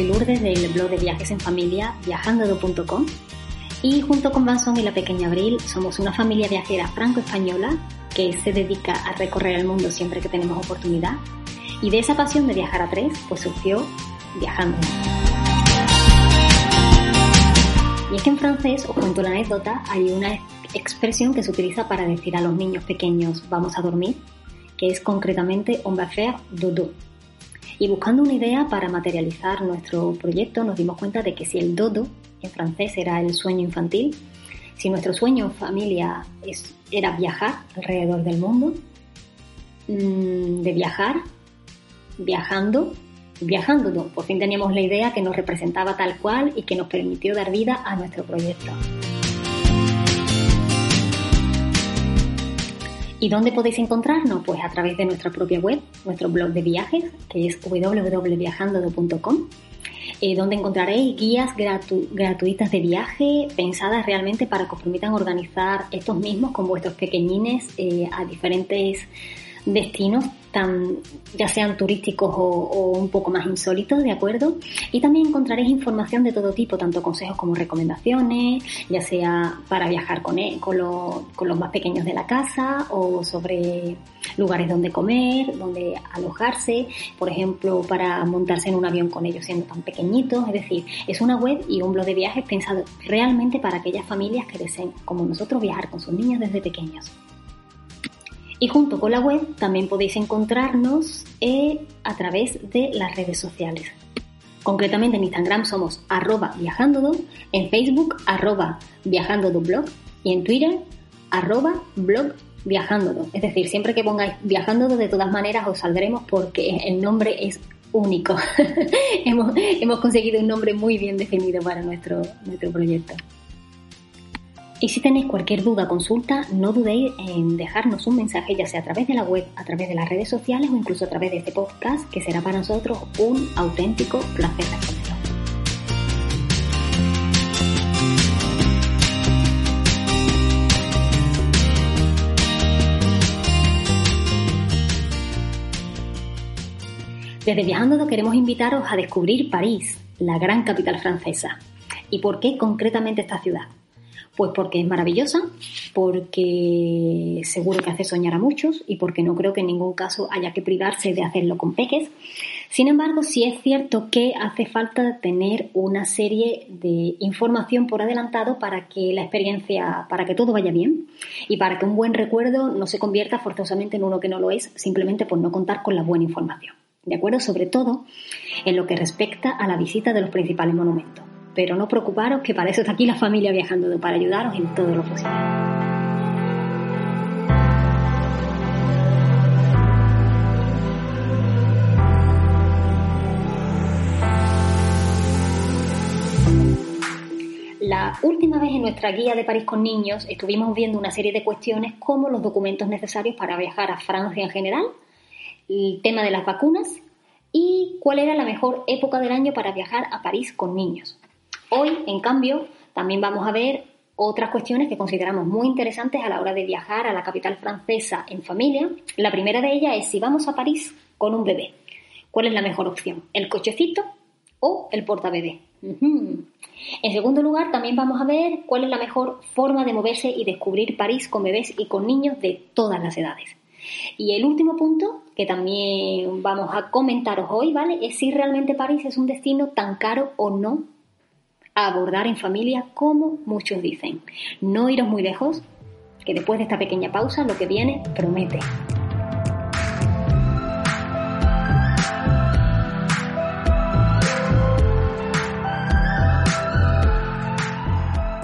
Soy Lourdes del blog de viajes en familia viajando.com y junto con Vanson y la pequeña Abril somos una familia viajera franco-española que se dedica a recorrer el mundo siempre que tenemos oportunidad y de esa pasión de viajar a tres pues surgió Viajando. Y es que en francés, os cuento la anécdota, hay una expresión que se utiliza para decir a los niños pequeños vamos a dormir, que es concretamente on va faire dodo. Y buscando una idea para materializar nuestro proyecto nos dimos cuenta de que si el dodo en francés era el sueño infantil, si nuestro sueño en familia era viajar alrededor del mundo, mmm, de viajar, viajando, viajando, por fin teníamos la idea que nos representaba tal cual y que nos permitió dar vida a nuestro proyecto. ¿Y dónde podéis encontrarnos? Pues a través de nuestra propia web, nuestro blog de viajes, que es www.viajando.com, eh, donde encontraréis guías gratu gratuitas de viaje pensadas realmente para que os permitan organizar estos mismos con vuestros pequeñines eh, a diferentes destinos tan, ya sean turísticos o, o, un poco más insólitos, ¿de acuerdo? Y también encontraréis información de todo tipo, tanto consejos como recomendaciones, ya sea para viajar con, con, con los más pequeños de la casa o sobre lugares donde comer, donde alojarse, por ejemplo, para montarse en un avión con ellos siendo tan pequeñitos. Es decir, es una web y un blog de viajes pensado realmente para aquellas familias que deseen, como nosotros, viajar con sus niños desde pequeños. Y junto con la web también podéis encontrarnos eh, a través de las redes sociales. Concretamente en Instagram somos arroba viajandodo, en Facebook arroba viajandodoblog y en Twitter arroba blog viajandodo. Es decir, siempre que pongáis viajandodo de todas maneras os saldremos porque el nombre es único. hemos, hemos conseguido un nombre muy bien definido para nuestro, nuestro proyecto. Y si tenéis cualquier duda o consulta, no dudéis en dejarnos un mensaje, ya sea a través de la web, a través de las redes sociales o incluso a través de este podcast, que será para nosotros un auténtico placer responderos. Desde Viajando queremos invitaros a descubrir París, la gran capital francesa. ¿Y por qué concretamente esta ciudad? Pues porque es maravillosa, porque seguro que hace soñar a muchos y porque no creo que en ningún caso haya que privarse de hacerlo con peques. Sin embargo, sí es cierto que hace falta tener una serie de información por adelantado para que la experiencia, para que todo vaya bien y para que un buen recuerdo no se convierta forzosamente en uno que no lo es, simplemente por no contar con la buena información. ¿De acuerdo? Sobre todo en lo que respecta a la visita de los principales monumentos pero no preocuparos que para eso está aquí la familia viajando, para ayudaros en todo lo posible. La última vez en nuestra guía de París con niños estuvimos viendo una serie de cuestiones como los documentos necesarios para viajar a Francia en general, el tema de las vacunas y cuál era la mejor época del año para viajar a París con niños. Hoy, en cambio, también vamos a ver otras cuestiones que consideramos muy interesantes a la hora de viajar a la capital francesa en familia. La primera de ellas es si vamos a París con un bebé. ¿Cuál es la mejor opción? ¿El cochecito o el portabebé? Uh. En segundo lugar, también vamos a ver cuál es la mejor forma de moverse y descubrir París con bebés y con niños de todas las edades. Y el último punto, que también vamos a comentaros hoy, ¿vale? Es si realmente París es un destino tan caro o no abordar en familia como muchos dicen. No iros muy lejos, que después de esta pequeña pausa lo que viene promete.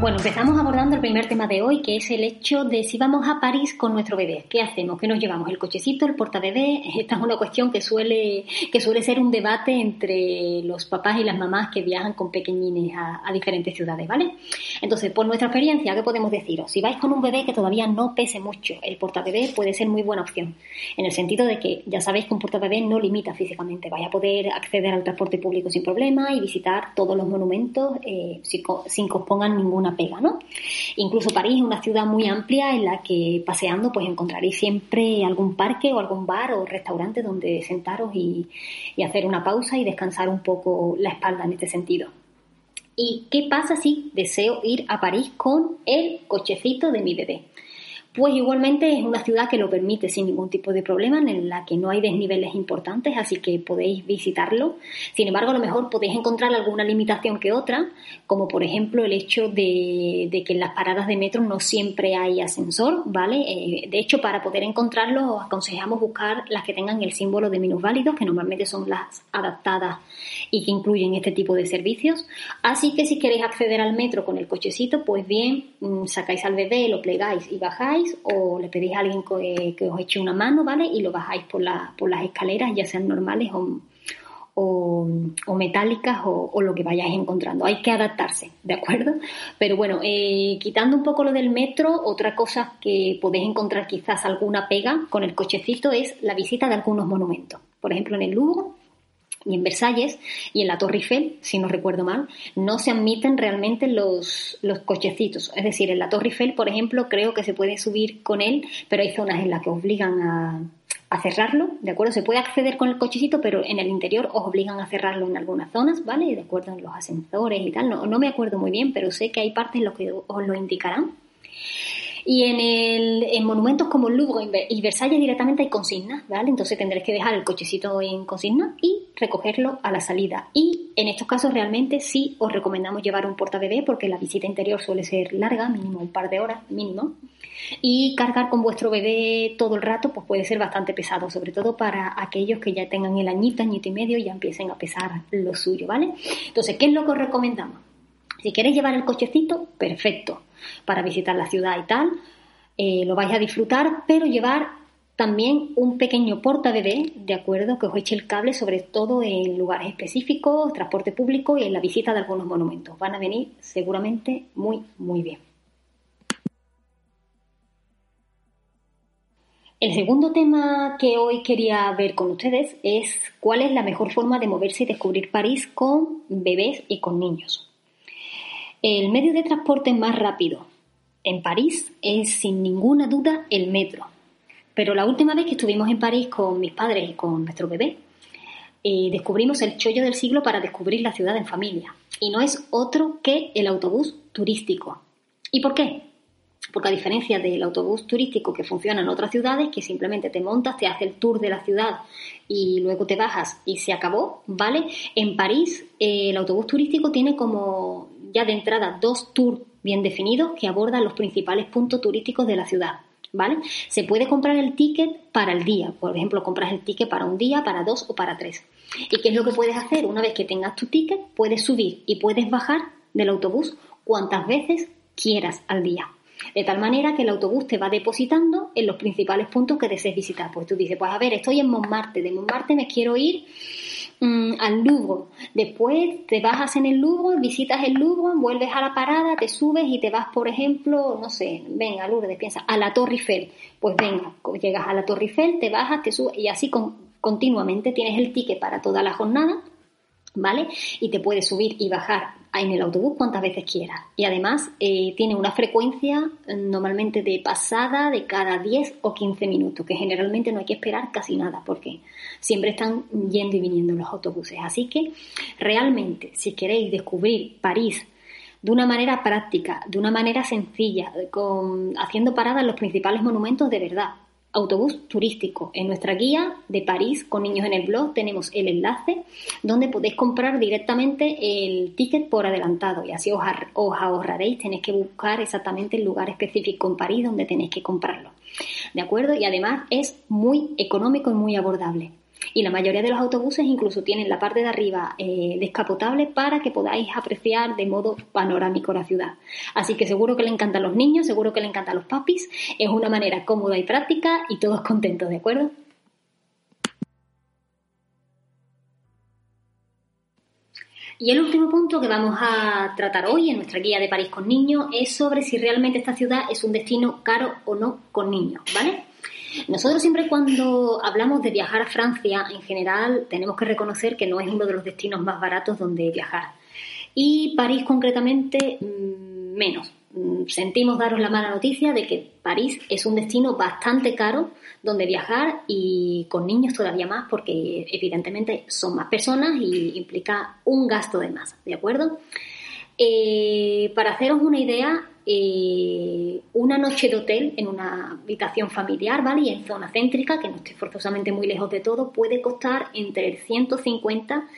Bueno, empezamos abordando el primer tema de hoy, que es el hecho de si vamos a París con nuestro bebé. ¿Qué hacemos? ¿Qué nos llevamos? ¿El cochecito? ¿El portabebé? Esta es una cuestión que suele, que suele ser un debate entre los papás y las mamás que viajan con pequeñines a, a diferentes ciudades, ¿vale? Entonces, por nuestra experiencia, ¿qué podemos deciros? Si vais con un bebé que todavía no pese mucho, el portabebé puede ser muy buena opción. En el sentido de que ya sabéis que un portabebé no limita físicamente. Vais a poder acceder al transporte público sin problema y visitar todos los monumentos eh, sin, sin que os pongan ninguna pega, ¿no? Incluso París es una ciudad muy amplia en la que paseando pues encontraréis siempre algún parque o algún bar o restaurante donde sentaros y, y hacer una pausa y descansar un poco la espalda en este sentido. ¿Y qué pasa si deseo ir a París con el cochecito de mi bebé? Pues igualmente es una ciudad que lo permite sin ningún tipo de problema, en la que no hay desniveles importantes, así que podéis visitarlo. Sin embargo, a lo mejor podéis encontrar alguna limitación que otra, como por ejemplo el hecho de, que en las paradas de metro no siempre hay ascensor, ¿vale? Eh, de hecho, para poder encontrarlo, os aconsejamos buscar las que tengan el símbolo de minusválidos, que normalmente son las adaptadas y que incluyen este tipo de servicios. Así que si queréis acceder al metro con el cochecito, pues bien, mm, sacáis al bebé, lo plegáis y bajáis o le pedís a alguien que, os eche una mano, ¿vale? Y lo bajáis por, las escaleras, ya sean normales o, o, metálicas o, lo que vayáis encontrando. Hay que adaptarse, ¿de acuerdo? Pero bueno, eh, quitando un poco lo del metro, otra cosa que podéis encontrar quizás alguna pega con el cochecito es la visita de algunos monumentos. Por ejemplo, en el Lugo y en Versalles y en la Torre Eiffel, si no recuerdo mal, no se admiten realmente los, los cochecitos. Es decir, en la Torre Eiffel, por ejemplo, creo que se puede subir con él, pero hay zonas en las que obligan a, a cerrarlo, ¿de acuerdo? Se puede acceder con el cochecito, pero en el interior os obligan a cerrarlo en algunas zonas, ¿vale? De acuerdo en los ascensores y tal. No, no me acuerdo muy bien, pero sé que hay partes en las que os lo indicarán. Y en, el, en monumentos como el Louvre y Versalles directamente hay consignas, ¿vale? Entonces tendréis que dejar el cochecito en consigna y recogerlo a la salida. Y en estos casos realmente sí os recomendamos llevar un portabebé porque la visita interior suele ser larga, mínimo un par de horas, mínimo. Y cargar con vuestro bebé todo el rato pues puede ser bastante pesado, sobre todo para aquellos que ya tengan el añito, añito y medio y ya empiecen a pesar lo suyo, ¿vale? Entonces, ¿qué es lo que os recomendamos? Si queréis llevar el cochecito, perfecto para visitar la ciudad y tal, eh, lo vais a disfrutar, pero llevar también un pequeño porta bebé, de acuerdo, que os eche el cable, sobre todo en lugares específicos, transporte público y en la visita de algunos monumentos. Van a venir seguramente muy, muy bien. El segundo tema que hoy quería ver con ustedes es cuál es la mejor forma de moverse y descubrir París con bebés y con niños. El medio de transporte más rápido en París es sin ninguna duda el metro. Pero la última vez que estuvimos en París con mis padres y con nuestro bebé, eh, descubrimos el chollo del siglo para descubrir la ciudad en familia. Y no es otro que el autobús turístico. ¿Y por qué? Porque a diferencia del autobús turístico que funciona en otras ciudades, que simplemente te montas, te hace el tour de la ciudad y luego te bajas y se acabó, ¿vale? En París eh, el autobús turístico tiene como ya de entrada dos tours bien definidos que abordan los principales puntos turísticos de la ciudad. ¿Vale? Se puede comprar el ticket para el día. Por ejemplo, compras el ticket para un día, para dos o para tres. ¿Y qué es lo que puedes hacer? Una vez que tengas tu ticket, puedes subir y puedes bajar del autobús cuantas veces quieras al día. De tal manera que el autobús te va depositando en los principales puntos que desees visitar. Pues tú dices, pues a ver, estoy en Montmartre, de Montmartre me quiero ir Mm, al Louvre. Después te bajas en el Louvre, visitas el Louvre, vuelves a la parada, te subes y te vas, por ejemplo, no sé, venga, Lourdes, piensa, a la Torre Eiffel. Pues venga, llegas a la Torre Eiffel, te bajas, te subes y así continuamente tienes el ticket para toda la jornada ¿vale? Y te puedes subir y bajar en el autobús cuantas veces quieras. Y además eh, tiene una frecuencia eh, normalmente de pasada de cada 10 o 15 minutos, que generalmente no hay que esperar casi nada, porque siempre están yendo y viniendo los autobuses. Así que realmente, si queréis descubrir París, de una manera práctica, de una manera sencilla, con, haciendo paradas en los principales monumentos de verdad, autobús turístico. En nuestra guía de París con niños en el blog tenemos el enlace donde podéis comprar directamente el ticket por adelantado y así os, ahorraréis, tenéis que buscar exactamente el lugar específico en París donde tenéis que comprarlo. ¿De acuerdo? Y además es muy económico y muy abordable. Y la mayoría de los autobuses incluso tienen la parte de arriba eh, descapotable para que podáis apreciar de modo panorámico la ciudad. Así que seguro que le encantan los niños, seguro que le encantan los papis. Es una manera cómoda y práctica y todos contentos, ¿de acuerdo? Y el último punto que vamos a tratar hoy en nuestra guía de París con niños es sobre si realmente esta ciudad es un destino caro o no con niños, ¿vale? Nosotros siempre cuando hablamos de viajar a Francia, en general tenemos que reconocer que no es uno de los destinos más baratos donde viajar. Y París concretamente mm, menos. Mm, sentimos daros la mala noticia de que París es un destino bastante caro donde viajar y con niños todavía más porque evidentemente son más personas y implica un gasto de más, ¿de acuerdo? Eh, para haceros una idea, eh, una noche de hotel en una habitación familiar, ¿vale? Y en zona céntrica, que no esté forzosamente muy lejos de todo, puede costar entre 150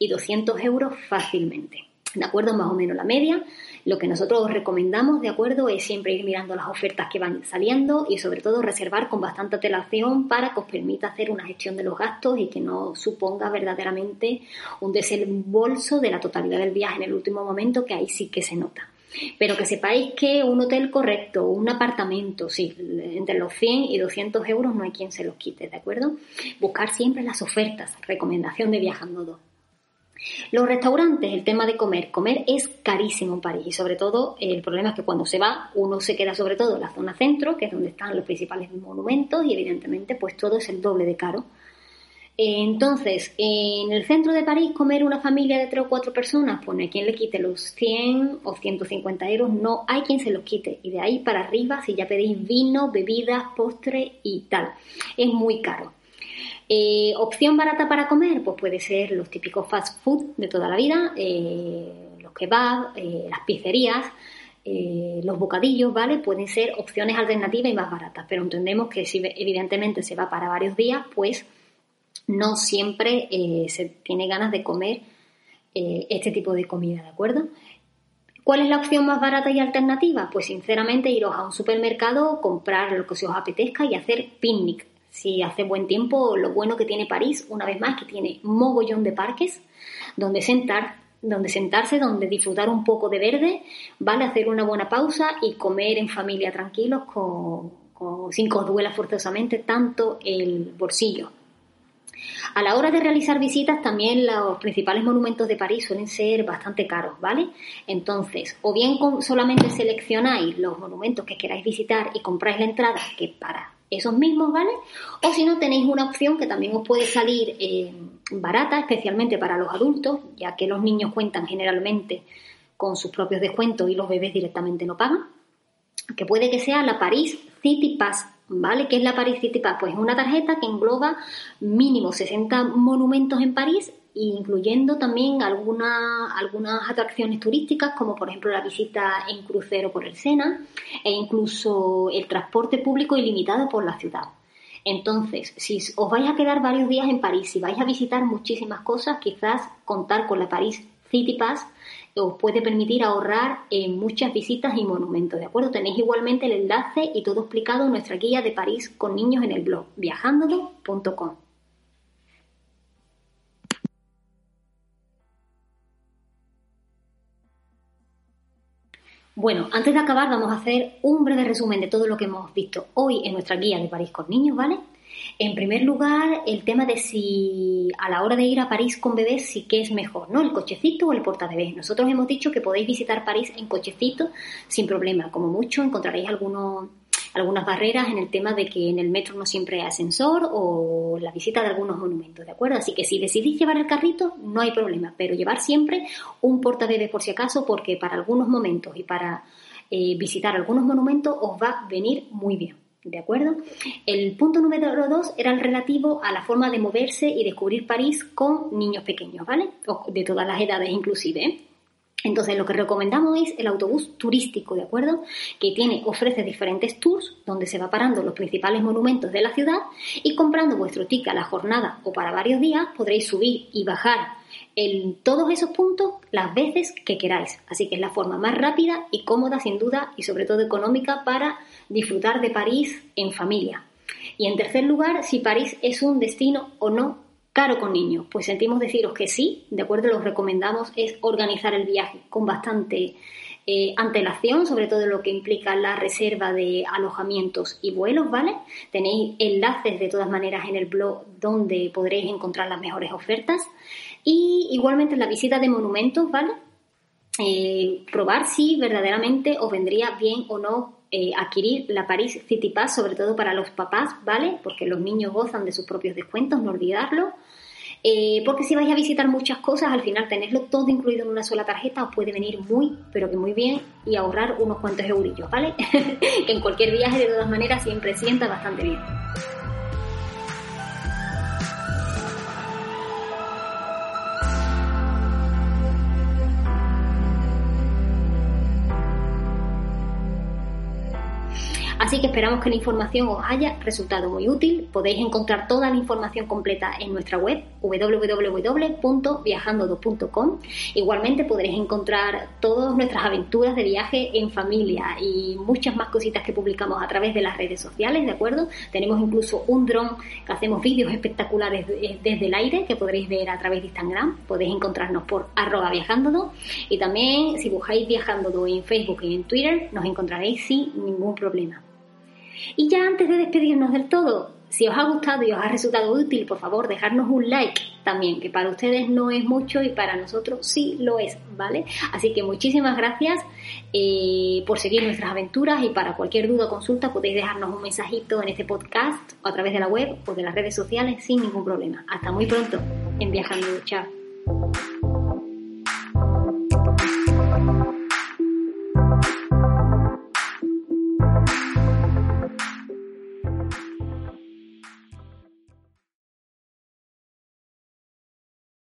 y 200 euros fácilmente. ¿De acuerdo? Más o menos la media. Lo que nosotros os recomendamos, ¿de acuerdo? Es siempre ir mirando las ofertas que van saliendo y sobre todo reservar con bastante antelación para que os permita hacer una gestión de los gastos y que no suponga verdaderamente un desembolso de la totalidad del viaje en el último momento, que ahí sí que se nota. Pero que sepáis que un hotel correcto, un apartamento, sí, entre los 100 y 200 euros no hay quien se los quite, ¿de acuerdo? Buscar siempre las ofertas, recomendación de Viajando 2. Los restaurantes, el tema de comer. Comer es carísimo en París y sobre todo el problema es que cuando se va uno se queda sobre todo en la zona centro, que es donde están los principales monumentos y evidentemente pues todo es el doble de caro. Entonces, en el centro de París comer una familia de tres o cuatro personas, pues no hay quien le quite los 100 o 150 euros, no hay quien se los quite. Y de ahí para arriba, si ya pedéis vino, bebidas, postre y tal, es muy caro. Eh, opción barata para comer, pues puede ser los típicos fast food de toda la vida, eh, los kebabs, eh, las pizzerías, los bocadillos, ¿vale? Pueden ser opciones alternativas y más baratas, pero entendemos que si evidentemente se va para varios días, pues no siempre se tiene ganas de comer este tipo de comida, ¿de acuerdo? ¿Cuál es la opción más barata y alternativa? Pues sinceramente iros a un supermercado, comprar lo que se os apetezca y hacer picnic si hace buen tiempo, lo bueno que tiene París, una vez más, que tiene mogollón de parques donde sentar donde sentarse, donde disfrutar un poco de verde, vale hacer una buena pausa y comer en familia tranquilos sin que os duela forzosamente tanto el bolsillo. A la hora de realizar visitas también los principales monumentos de París suelen ser bastante caros, ¿vale? Entonces, o bien solamente seleccionáis los monumentos que queráis visitar y compráis la entrada, que para esos mismos, ¿vale? O si no, tenéis una opción que también os puede salir eh, barata, especialmente para los adultos, ya que los niños cuentan generalmente con sus propios descuentos y los bebés directamente no pagan, que puede que sea la Paris City Pass, ¿vale? ¿Qué es la Paris City Pass? Pues es una tarjeta que engloba mínimo 60 monumentos en París incluyendo también algunas atracciones turísticas, como por ejemplo la visita en crucero por el Sena e incluso el transporte público ilimitado por la ciudad. Entonces, si os vais a quedar varios días en París, si vais a visitar muchísimas cosas, quizás contar con la París City Pass os puede permitir ahorrar en muchas visitas y monumentos, ¿de acuerdo? Tenéis igualmente el enlace y todo explicado en nuestra guía de París con niños en el blog viajandolo.com. Bueno, antes de acabar vamos a hacer un breve resumen de todo lo que hemos visto hoy en nuestra guía de París con niños, ¿vale? En primer lugar, el tema de si a la hora de ir a París con bebés, sí que es mejor, ¿no? El cochecito o el portabebés. Nosotros hemos dicho que podéis visitar París en cochecito sin problema. Como mucho encontraréis algunos algunas barreras en el tema de que en el metro no siempre hay ascensor o la visita de algunos monumentos, ¿de acuerdo? Así que si decidís llevar el carrito, no hay problema, pero llevar siempre un portabebés por si acaso, porque para algunos momentos y para eh, visitar algunos monumentos os va a venir muy bien. ¿De acuerdo? El punto número dos era el relativo a la forma de moverse y descubrir París con niños pequeños, ¿vale? O de todas las edades inclusive. Entonces, lo que recomendamos es el autobús turístico, ¿de acuerdo? Que tiene, ofrece diferentes tours donde se va parando los principales monumentos de la ciudad y comprando vuestro ticket a la jornada o para varios días podréis subir y bajar en todos esos puntos las veces que queráis. Así que es la forma más rápida y cómoda, sin duda, y sobre todo económica para disfrutar de París en familia. Y en tercer lugar, si París es un destino o no caro con niños. Pues sentimos deciros que sí, de acuerdo, lo recomendamos es organizar el viaje con bastante eh, antelación, sobre todo lo que implica la reserva de alojamientos y vuelos, ¿vale? Tenéis enlaces de todas maneras en el blog donde podréis encontrar las mejores ofertas. Y igualmente la visita de monumentos, ¿vale? Eh, probar si verdaderamente os vendría bien o no eh, adquirir la Paris City Pass, sobre todo para los papás, ¿vale? Porque los niños gozan de sus propios descuentos, no olvidarlo. Eh, porque si vais a visitar muchas cosas, al final tenerlo todo incluido en una sola tarjeta os puede venir muy, pero que muy bien y ahorrar unos cuantos eurillos, ¿vale? que en cualquier viaje de todas maneras siempre sienta bastante bien. Que esperamos que la información os haya resultado muy útil. Podéis encontrar toda la información completa en nuestra web www.viajando2.com. Igualmente podréis encontrar todas nuestras aventuras de viaje en familia y muchas más cositas que publicamos a través de las redes sociales, ¿de acuerdo? Tenemos incluso un dron que hacemos vídeos espectaculares desde el aire que podréis ver a través de Instagram. Podéis encontrarnos por arroba viajando y también si buscáis viajando en Facebook y en Twitter nos encontraréis sin ningún problema. Y ya antes de despedirnos del todo, si os ha gustado y os ha resultado útil, por favor, dejarnos un like también, que para ustedes no es mucho y para nosotros sí lo es, ¿vale? Así que muchísimas gracias eh, por seguir nuestras aventuras y para cualquier duda o consulta podéis dejarnos un mensajito en este podcast o a través de la web o de las redes sociales sin ningún problema. Hasta muy pronto en Viajando. Chao.